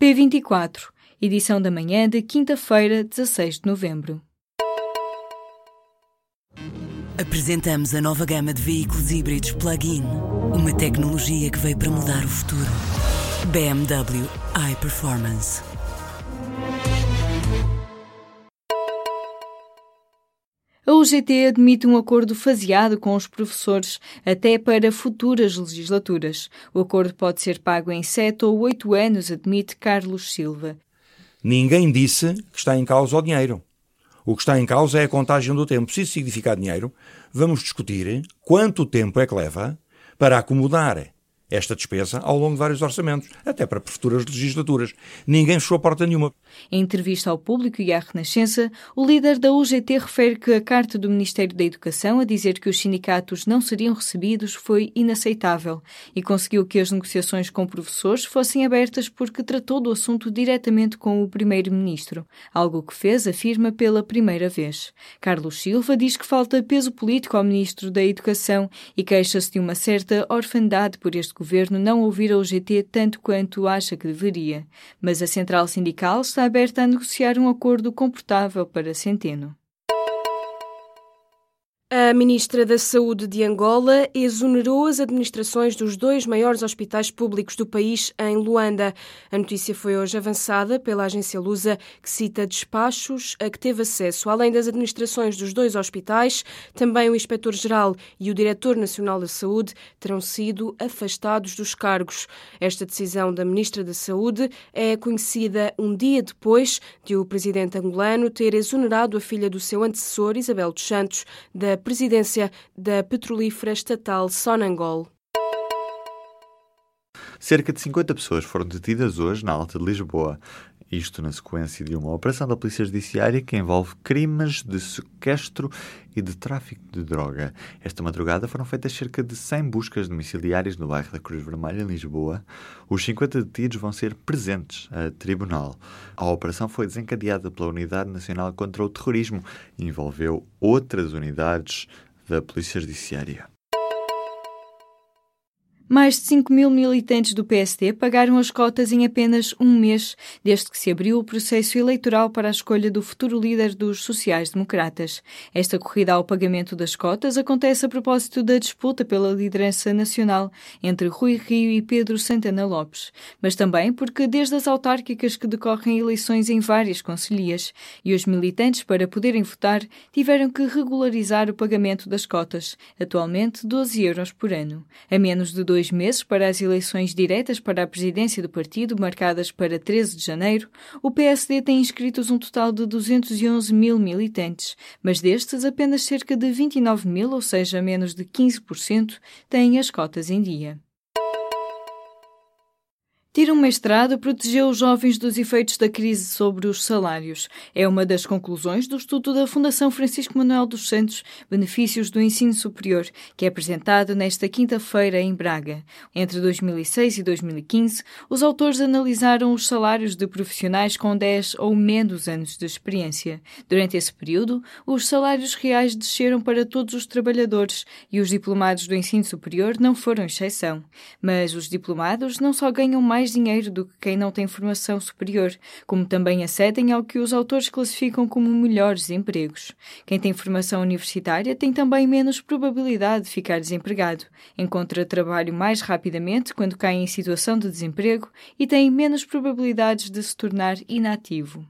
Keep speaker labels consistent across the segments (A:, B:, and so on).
A: P24, edição da manhã de quinta-feira, 16 de novembro.
B: Apresentamos a nova gama de veículos híbridos plug-in. Uma tecnologia que veio para mudar o futuro. BMW iPerformance.
A: A UGT admite um acordo faseado com os professores até para futuras legislaturas. O acordo pode ser pago em sete ou oito anos, admite Carlos Silva.
C: Ninguém disse que está em causa o dinheiro. O que está em causa é a contagem do tempo. Se isso significar dinheiro, vamos discutir quanto tempo é que leva para acomodar esta despesa ao longo de vários orçamentos, até para futuras legislaturas. Ninguém fechou a porta nenhuma.
A: Em entrevista ao público e à Renascença, o líder da UGT refere que a carta do Ministério da Educação a dizer que os sindicatos não seriam recebidos foi inaceitável e conseguiu que as negociações com professores fossem abertas porque tratou do assunto diretamente com o Primeiro-Ministro, algo que fez, afirma, pela primeira vez. Carlos Silva diz que falta peso político ao Ministro da Educação e queixa-se de uma certa orfandade por este governo não ouvir a UGT tanto quanto acha que deveria, mas a central sindical está aberta a negociar um acordo confortável para Centeno.
D: A ministra da Saúde de Angola exonerou as administrações dos dois maiores hospitais públicos do país em Luanda. A notícia foi hoje avançada pela agência Lusa, que cita despachos a que teve acesso. Além das administrações dos dois hospitais, também o inspetor-geral e o diretor nacional da Saúde terão sido afastados dos cargos. Esta decisão da ministra da Saúde é conhecida um dia depois de o presidente angolano ter exonerado a filha do seu antecessor, Isabel dos Santos, da presidência da petrolífera estatal Sonangol.
E: Cerca de 50 pessoas foram detidas hoje na Alta de Lisboa. Isto na sequência de uma operação da Polícia Judiciária que envolve crimes de sequestro e de tráfico de droga. Esta madrugada foram feitas cerca de 100 buscas domiciliárias no bairro da Cruz Vermelha, em Lisboa. Os 50 detidos vão ser presentes a tribunal. A operação foi desencadeada pela Unidade Nacional contra o Terrorismo e envolveu outras unidades da Polícia Judiciária.
A: Mais de 5 mil militantes do PSD pagaram as cotas em apenas um mês, desde que se abriu o processo eleitoral para a escolha do futuro líder dos sociais-democratas. Esta corrida ao pagamento das cotas acontece a propósito da disputa pela liderança nacional entre Rui Rio e Pedro Santana Lopes, mas também porque desde as autárquicas que decorrem eleições em várias conselhias e os militantes, para poderem votar, tiveram que regularizar o pagamento das cotas, atualmente 12 euros por ano. A menos de dois dois meses para as eleições diretas para a presidência do partido, marcadas para 13 de janeiro, o PSD tem inscritos um total de 211 mil militantes, mas destes, apenas cerca de 29 mil, ou seja, menos de 15%, têm as cotas em dia. Ter um mestrado protegeu os jovens dos efeitos da crise sobre os salários. É uma das conclusões do estudo da Fundação Francisco Manuel dos Santos, Benefícios do Ensino Superior, que é apresentado nesta quinta-feira em Braga. Entre 2006 e 2015, os autores analisaram os salários de profissionais com 10 ou menos anos de experiência. Durante esse período, os salários reais desceram para todos os trabalhadores e os diplomados do ensino superior não foram exceção. Mas os diplomados não só ganham mais dinheiro do que quem não tem formação superior, como também acedem ao que os autores classificam como melhores empregos. Quem tem formação universitária tem também menos probabilidade de ficar desempregado, encontra trabalho mais rapidamente quando cai em situação de desemprego e tem menos probabilidades de se tornar inativo.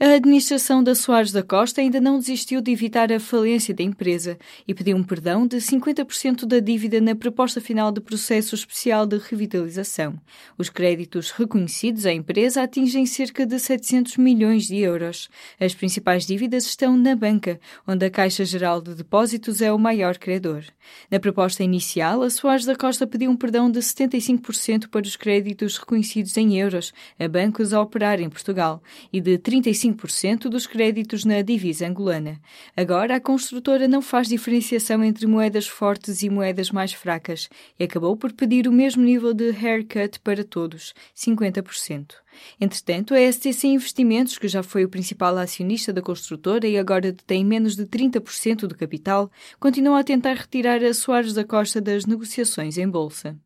A: A administração da Soares da Costa ainda não desistiu de evitar a falência da empresa e pediu um perdão de 50% da dívida na proposta final de processo especial de revitalização. Os créditos reconhecidos à empresa atingem cerca de 700 milhões de euros. As principais dívidas estão na banca, onde a Caixa Geral de Depósitos é o maior credor. Na proposta inicial, a Soares da Costa pediu um perdão de 75% para os créditos reconhecidos em euros a bancos a operar em Portugal e de 35 5% dos créditos na divisa angolana. Agora, a construtora não faz diferenciação entre moedas fortes e moedas mais fracas e acabou por pedir o mesmo nível de haircut para todos, 50%. Entretanto, a STC Investimentos, que já foi o principal acionista da construtora e agora detém menos de 30% do capital, continua a tentar retirar a Soares da Costa das negociações em bolsa.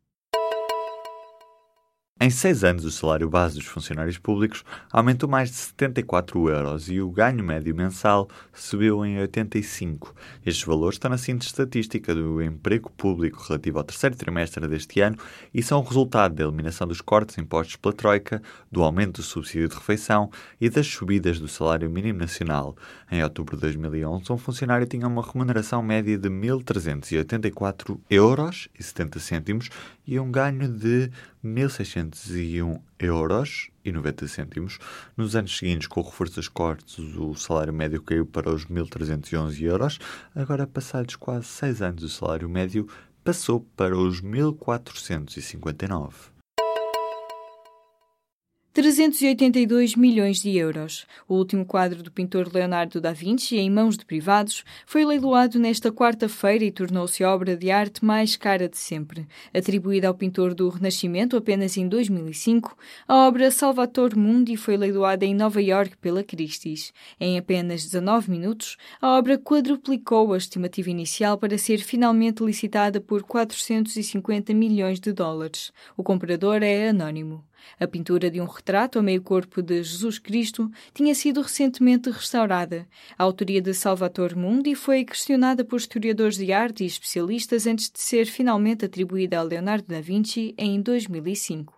E: Em seis anos, o salário base dos funcionários públicos aumentou mais de 74 euros e o ganho médio mensal subiu em 85. Estes valores estão na síntese estatística do emprego público relativo ao terceiro trimestre deste ano e são o resultado da eliminação dos cortes impostos pela Troika, do aumento do subsídio de refeição e das subidas do salário mínimo nacional. Em outubro de 2011, um funcionário tinha uma remuneração média de 1.384 euros e 70 cêntimos e um ganho de 1.601 euros e 90 cêntimos. Nos anos seguintes, com o reforço cortes, o salário médio caiu para os 1.311 euros. Agora, passados quase seis anos, o salário médio passou para os 1.459.
A: 382 milhões de euros. O último quadro do pintor Leonardo da Vinci, em mãos de privados, foi leiloado nesta quarta-feira e tornou-se a obra de arte mais cara de sempre. Atribuída ao pintor do Renascimento apenas em 2005, a obra Salvator Mundi foi leiloada em Nova York pela Christie's. Em apenas 19 minutos, a obra quadruplicou a estimativa inicial para ser finalmente licitada por 450 milhões de dólares. O comprador é anônimo. A pintura de um retrato a meio corpo de Jesus Cristo tinha sido recentemente restaurada. A autoria de Salvator Mundi foi questionada por historiadores de arte e especialistas antes de ser finalmente atribuída a Leonardo da Vinci em 2005.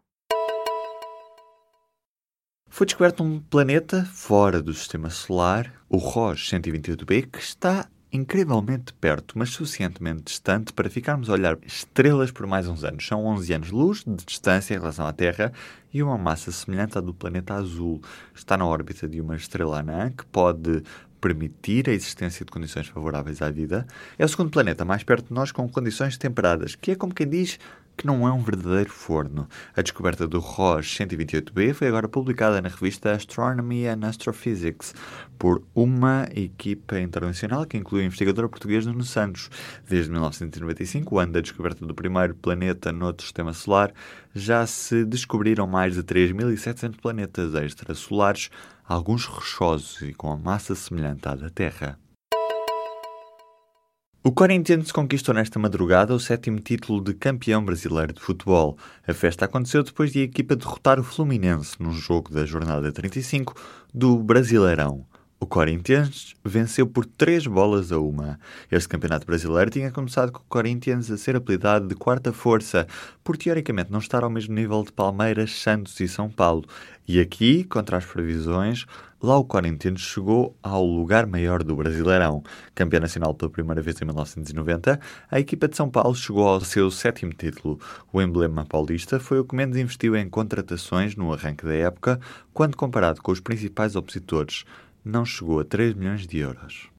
E: Foi descoberto um planeta fora do sistema solar, o ROS 128b, que está incrivelmente perto, mas suficientemente distante para ficarmos a olhar estrelas por mais uns anos. São 11 anos-luz de distância em relação à Terra e uma massa semelhante à do planeta azul. Está na órbita de uma estrela anã que pode permitir a existência de condições favoráveis à vida. É o segundo planeta mais perto de nós com condições temperadas, que é como quem diz que não é um verdadeiro forno. A descoberta do ROS 128b foi agora publicada na revista Astronomy and Astrophysics por uma equipa internacional que inclui o investigador português Nuno Santos. Desde 1995, o ano da descoberta do primeiro planeta noutro sistema solar, já se descobriram mais de 3.700 planetas extrasolares, alguns rochosos e com a massa semelhante à da Terra. O Corinthians conquistou nesta madrugada o sétimo título de campeão brasileiro de futebol. A festa aconteceu depois de a equipa derrotar o Fluminense num jogo da jornada 35 do Brasileirão. O Corinthians venceu por três bolas a uma. Este campeonato brasileiro tinha começado com o Corinthians a ser apelidado de quarta força, por teoricamente não estar ao mesmo nível de Palmeiras, Santos e São Paulo. E aqui, contra as previsões, lá o Corinthians chegou ao lugar maior do Brasileirão. Campeão nacional pela primeira vez em 1990, a equipa de São Paulo chegou ao seu sétimo título. O emblema paulista foi o que menos investiu em contratações no arranque da época, quando comparado com os principais opositores não chegou a 3 milhões de euros.